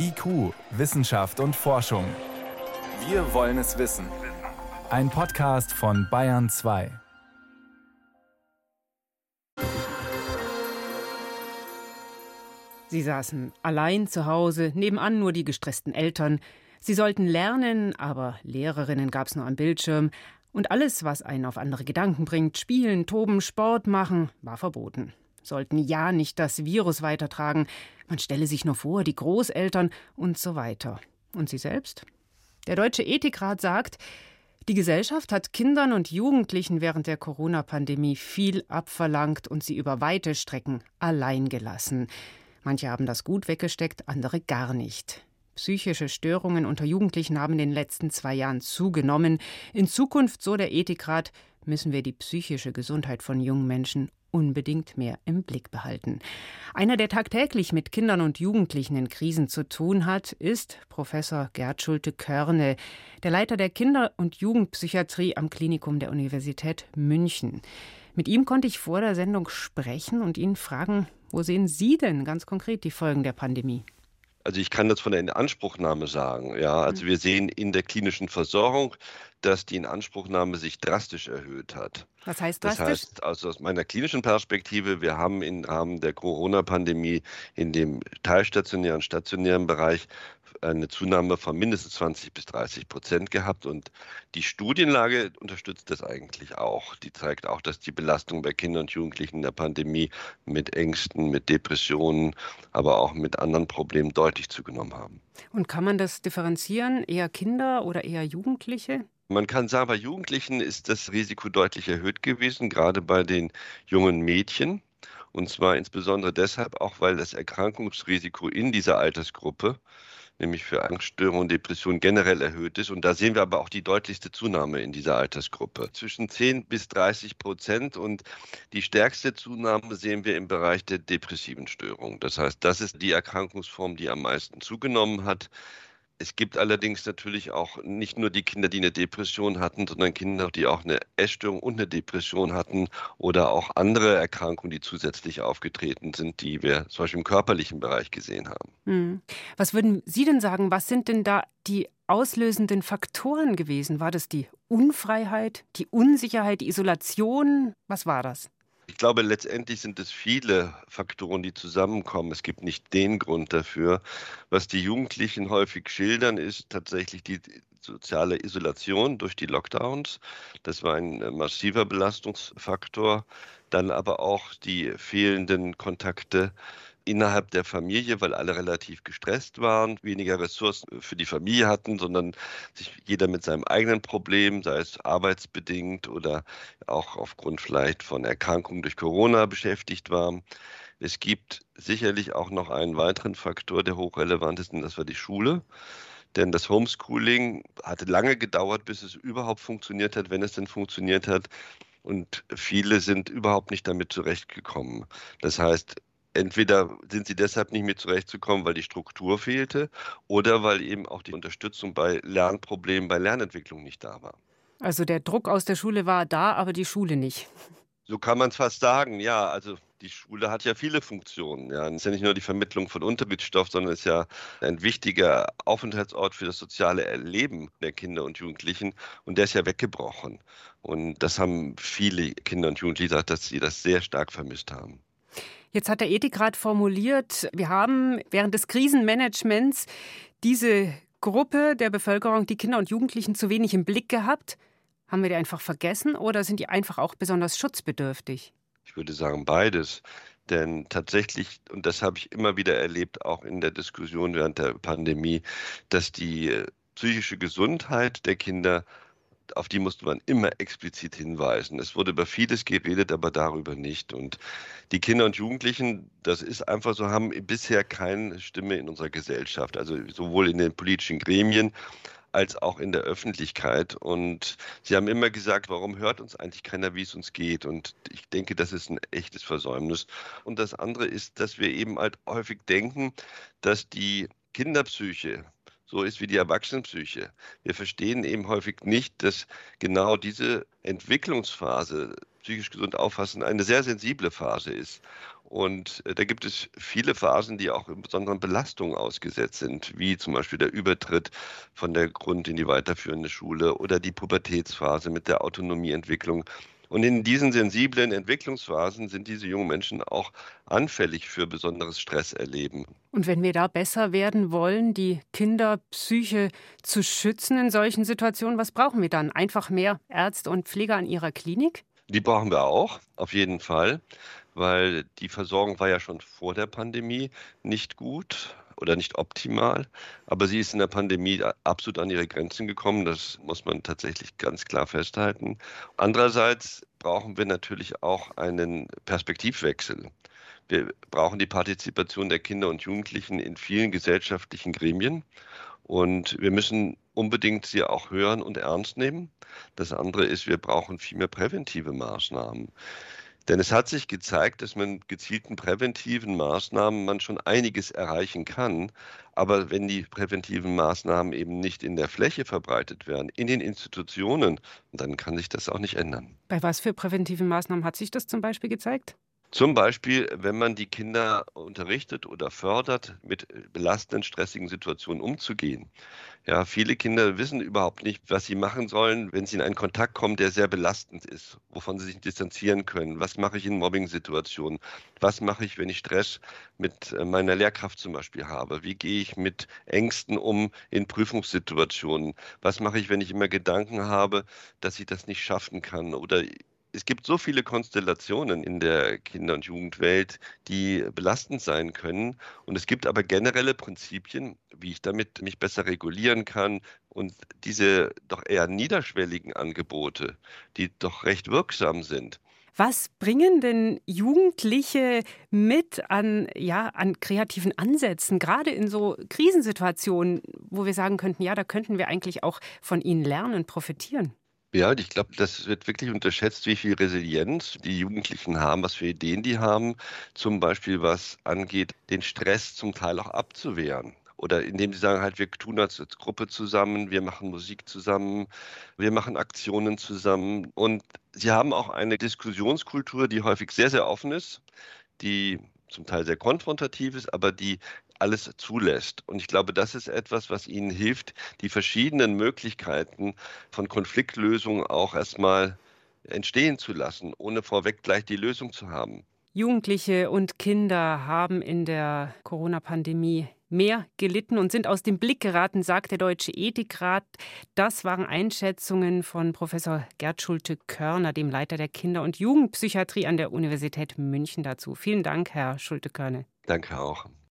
IQ, Wissenschaft und Forschung. Wir wollen es wissen. Ein Podcast von Bayern 2. Sie saßen allein zu Hause, nebenan nur die gestressten Eltern. Sie sollten lernen, aber Lehrerinnen gab es nur am Bildschirm. Und alles, was einen auf andere Gedanken bringt, spielen, toben, Sport machen, war verboten sollten ja nicht das Virus weitertragen. Man stelle sich nur vor, die Großeltern und so weiter. Und Sie selbst? Der Deutsche Ethikrat sagt, die Gesellschaft hat Kindern und Jugendlichen während der Corona-Pandemie viel abverlangt und sie über weite Strecken allein gelassen. Manche haben das gut weggesteckt, andere gar nicht. Psychische Störungen unter Jugendlichen haben in den letzten zwei Jahren zugenommen. In Zukunft, so der Ethikrat, müssen wir die psychische Gesundheit von jungen Menschen unbedingt mehr im Blick behalten. Einer, der tagtäglich mit Kindern und Jugendlichen in Krisen zu tun hat, ist Professor Gerd Schulte-Körne, der Leiter der Kinder- und Jugendpsychiatrie am Klinikum der Universität München. Mit ihm konnte ich vor der Sendung sprechen und ihn fragen, wo sehen Sie denn ganz konkret die Folgen der Pandemie? Also ich kann das von der Inanspruchnahme sagen. Ja, also mhm. wir sehen in der klinischen Versorgung, dass die Inanspruchnahme sich drastisch erhöht hat. Was heißt drastisch? Das heißt, also aus meiner klinischen Perspektive, wir haben im Rahmen der Corona-Pandemie in dem teilstationären, stationären Bereich eine Zunahme von mindestens 20 bis 30 Prozent gehabt. Und die Studienlage unterstützt das eigentlich auch. Die zeigt auch, dass die Belastung bei Kindern und Jugendlichen in der Pandemie mit Ängsten, mit Depressionen, aber auch mit anderen Problemen deutlich zugenommen haben. Und kann man das differenzieren? Eher Kinder oder eher Jugendliche? Man kann sagen, bei Jugendlichen ist das Risiko deutlich erhöht gewesen, gerade bei den jungen Mädchen. Und zwar insbesondere deshalb auch, weil das Erkrankungsrisiko in dieser Altersgruppe, nämlich für Angststörungen und Depressionen generell erhöht ist. Und da sehen wir aber auch die deutlichste Zunahme in dieser Altersgruppe. Zwischen 10 bis 30 Prozent. Und die stärkste Zunahme sehen wir im Bereich der depressiven Störungen. Das heißt, das ist die Erkrankungsform, die am meisten zugenommen hat. Es gibt allerdings natürlich auch nicht nur die Kinder, die eine Depression hatten, sondern Kinder, die auch eine Essstörung und eine Depression hatten oder auch andere Erkrankungen, die zusätzlich aufgetreten sind, die wir zum Beispiel im körperlichen Bereich gesehen haben. Hm. Was würden Sie denn sagen, was sind denn da die auslösenden Faktoren gewesen? War das die Unfreiheit, die Unsicherheit, die Isolation? Was war das? Ich glaube, letztendlich sind es viele Faktoren, die zusammenkommen. Es gibt nicht den Grund dafür. Was die Jugendlichen häufig schildern, ist tatsächlich die soziale Isolation durch die Lockdowns. Das war ein äh, massiver Belastungsfaktor. Dann aber auch die fehlenden Kontakte innerhalb der Familie, weil alle relativ gestresst waren, weniger Ressourcen für die Familie hatten, sondern sich jeder mit seinem eigenen Problem, sei es arbeitsbedingt oder auch aufgrund vielleicht von Erkrankungen durch Corona beschäftigt war. Es gibt sicherlich auch noch einen weiteren Faktor, der hochrelevant ist, und das war die Schule. Denn das Homeschooling hatte lange gedauert, bis es überhaupt funktioniert hat, wenn es denn funktioniert hat. Und viele sind überhaupt nicht damit zurechtgekommen. Das heißt, entweder sind sie deshalb nicht mehr zurechtzukommen, weil die Struktur fehlte oder weil eben auch die Unterstützung bei Lernproblemen, bei Lernentwicklung nicht da war. Also der Druck aus der Schule war da, aber die Schule nicht. So kann man es fast sagen, ja. Also die Schule hat ja viele Funktionen. Ja. Es ist ja nicht nur die Vermittlung von Unterrichtsstoff, sondern es ist ja ein wichtiger Aufenthaltsort für das soziale Erleben der Kinder und Jugendlichen. Und der ist ja weggebrochen. Und das haben viele Kinder und Jugendliche gesagt, dass sie das sehr stark vermisst haben. Jetzt hat der Ethikrat formuliert, wir haben während des Krisenmanagements diese Gruppe der Bevölkerung, die Kinder und Jugendlichen, zu wenig im Blick gehabt. Haben wir die einfach vergessen oder sind die einfach auch besonders schutzbedürftig? Ich würde sagen beides. Denn tatsächlich, und das habe ich immer wieder erlebt, auch in der Diskussion während der Pandemie, dass die äh, psychische Gesundheit der Kinder auf die musste man immer explizit hinweisen. Es wurde über vieles geredet, aber darüber nicht. Und die Kinder und Jugendlichen, das ist einfach so, haben bisher keine Stimme in unserer Gesellschaft, also sowohl in den politischen Gremien als auch in der Öffentlichkeit. Und sie haben immer gesagt, warum hört uns eigentlich keiner, wie es uns geht? Und ich denke, das ist ein echtes Versäumnis. Und das andere ist, dass wir eben halt häufig denken, dass die Kinderpsyche so ist wie die Erwachsenenpsyche. Wir verstehen eben häufig nicht, dass genau diese Entwicklungsphase, psychisch gesund auffassen, eine sehr sensible Phase ist. Und äh, da gibt es viele Phasen, die auch besonderen Belastungen ausgesetzt sind, wie zum Beispiel der Übertritt von der Grund- in die weiterführende Schule oder die Pubertätsphase mit der Autonomieentwicklung. Und in diesen sensiblen Entwicklungsphasen sind diese jungen Menschen auch anfällig für besonderes Stresserleben. Und wenn wir da besser werden wollen, die Kinderpsyche zu schützen in solchen Situationen, was brauchen wir dann? Einfach mehr Ärzte und Pfleger an ihrer Klinik? Die brauchen wir auch, auf jeden Fall, weil die Versorgung war ja schon vor der Pandemie nicht gut oder nicht optimal, aber sie ist in der Pandemie absolut an ihre Grenzen gekommen. Das muss man tatsächlich ganz klar festhalten. Andererseits brauchen wir natürlich auch einen Perspektivwechsel. Wir brauchen die Partizipation der Kinder und Jugendlichen in vielen gesellschaftlichen Gremien. Und wir müssen unbedingt sie auch hören und ernst nehmen. Das andere ist, wir brauchen viel mehr präventive Maßnahmen. Denn es hat sich gezeigt, dass man gezielten präventiven Maßnahmen man schon einiges erreichen kann. Aber wenn die präventiven Maßnahmen eben nicht in der Fläche verbreitet werden, in den Institutionen, dann kann sich das auch nicht ändern. Bei was für präventiven Maßnahmen hat sich das zum Beispiel gezeigt? Zum Beispiel, wenn man die Kinder unterrichtet oder fördert, mit belastenden, stressigen Situationen umzugehen. Ja, viele Kinder wissen überhaupt nicht, was sie machen sollen, wenn sie in einen Kontakt kommen, der sehr belastend ist, wovon sie sich distanzieren können. Was mache ich in Mobbing-Situationen? Was mache ich, wenn ich Stress mit äh, meiner Lehrkraft zum Beispiel habe? Wie gehe ich mit Ängsten um in Prüfungssituationen? Was mache ich, wenn ich immer Gedanken habe, dass ich das nicht schaffen kann oder es gibt so viele Konstellationen in der Kinder- und Jugendwelt, die belastend sein können. Und es gibt aber generelle Prinzipien, wie ich damit mich besser regulieren kann. Und diese doch eher niederschwelligen Angebote, die doch recht wirksam sind, was bringen denn Jugendliche mit an, ja, an kreativen Ansätzen, gerade in so Krisensituationen, wo wir sagen könnten, ja, da könnten wir eigentlich auch von ihnen lernen, profitieren? Ja, ich glaube, das wird wirklich unterschätzt, wie viel Resilienz die Jugendlichen haben, was für Ideen die haben, zum Beispiel was angeht, den Stress zum Teil auch abzuwehren. Oder indem sie sagen, halt, wir tun als Gruppe zusammen, wir machen Musik zusammen, wir machen Aktionen zusammen. Und sie haben auch eine Diskussionskultur, die häufig sehr, sehr offen ist, die zum Teil sehr konfrontativ ist, aber die alles zulässt. Und ich glaube, das ist etwas, was ihnen hilft, die verschiedenen Möglichkeiten von Konfliktlösungen auch erstmal entstehen zu lassen, ohne vorweg gleich die Lösung zu haben. Jugendliche und Kinder haben in der Corona-Pandemie mehr gelitten und sind aus dem Blick geraten, sagt der Deutsche Ethikrat. Das waren Einschätzungen von Professor Gerd Schulte-Körner, dem Leiter der Kinder- und Jugendpsychiatrie an der Universität München dazu. Vielen Dank, Herr Schulte-Körne. Danke auch.